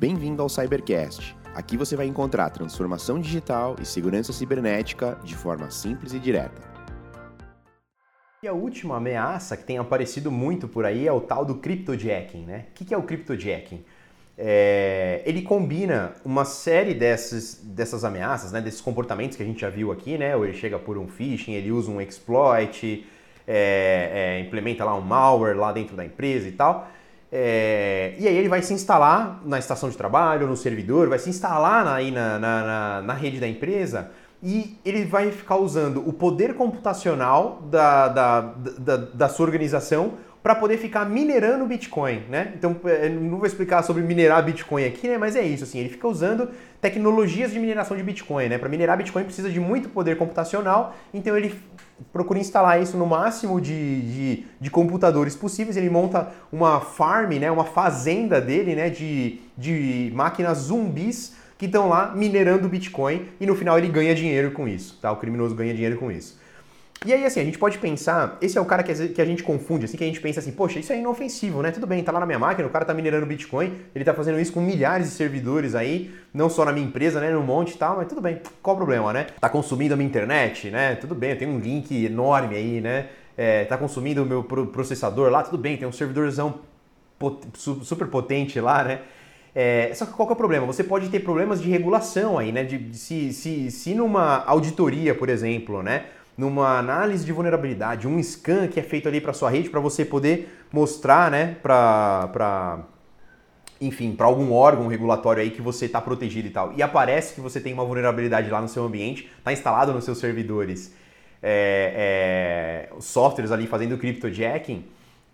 Bem-vindo ao Cybercast. Aqui você vai encontrar transformação digital e segurança cibernética de forma simples e direta. E a última ameaça que tem aparecido muito por aí é o tal do cryptojacking, né? O que é o cryptojacking? É, ele combina uma série dessas, dessas ameaças, né, desses comportamentos que a gente já viu aqui, né? Ou ele chega por um phishing, ele usa um exploit, é, é, implementa lá um malware lá dentro da empresa e tal. É, e aí ele vai se instalar na estação de trabalho, no servidor, vai se instalar aí na, na, na, na rede da empresa e ele vai ficar usando o poder computacional da, da, da, da sua organização para poder ficar minerando Bitcoin, né? Então, é, não vou explicar sobre minerar Bitcoin aqui, né? Mas é isso, assim, ele fica usando tecnologias de mineração de Bitcoin, né? Para minerar Bitcoin precisa de muito poder computacional, então ele procura instalar isso no máximo de, de, de, computadores possíveis. Ele monta uma farm, né, uma fazenda dele né, de, de máquinas zumbis que estão lá minerando Bitcoin e no final ele ganha dinheiro com isso. Tá? O criminoso ganha dinheiro com isso. E aí, assim, a gente pode pensar, esse é o cara que a gente confunde, assim, que a gente pensa assim, poxa, isso é inofensivo, né? Tudo bem, tá lá na minha máquina, o cara tá minerando Bitcoin, ele tá fazendo isso com milhares de servidores aí, não só na minha empresa, né, no monte e tal, mas tudo bem, qual o problema, né? Tá consumindo a minha internet, né? Tudo bem, tem um link enorme aí, né? É, tá consumindo o meu processador lá, tudo bem, tem um servidorzão super potente lá, né? É, só que qual que é o problema? Você pode ter problemas de regulação aí, né? De, de se, se, se numa auditoria, por exemplo, né? Numa análise de vulnerabilidade, um scan que é feito ali para sua rede para você poder mostrar, né, para enfim, para algum órgão regulatório aí que você está protegido e tal, e aparece que você tem uma vulnerabilidade lá no seu ambiente, está instalado nos seus servidores, é, é, softwares ali fazendo cryptojacking,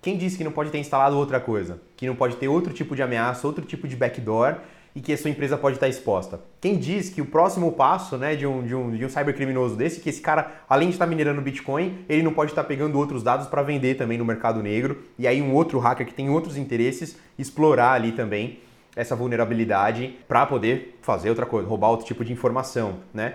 quem disse que não pode ter instalado outra coisa? Que não pode ter outro tipo de ameaça, outro tipo de backdoor e que a sua empresa pode estar exposta. Quem diz que o próximo passo né, de, um, de, um, de um cybercriminoso desse, que esse cara, além de estar minerando Bitcoin, ele não pode estar pegando outros dados para vender também no mercado negro, e aí um outro hacker que tem outros interesses explorar ali também essa vulnerabilidade para poder fazer outra coisa, roubar outro tipo de informação, né?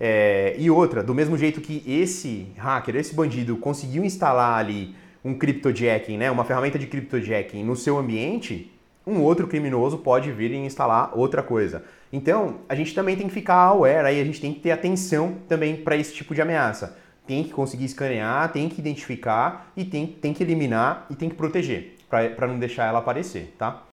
É, e outra, do mesmo jeito que esse hacker, esse bandido conseguiu instalar ali um cryptojacking, né, uma ferramenta de cryptojacking no seu ambiente, um outro criminoso pode vir e instalar outra coisa. Então, a gente também tem que ficar aware, aí a gente tem que ter atenção também para esse tipo de ameaça. Tem que conseguir escanear, tem que identificar e tem, tem que eliminar e tem que proteger para não deixar ela aparecer, tá?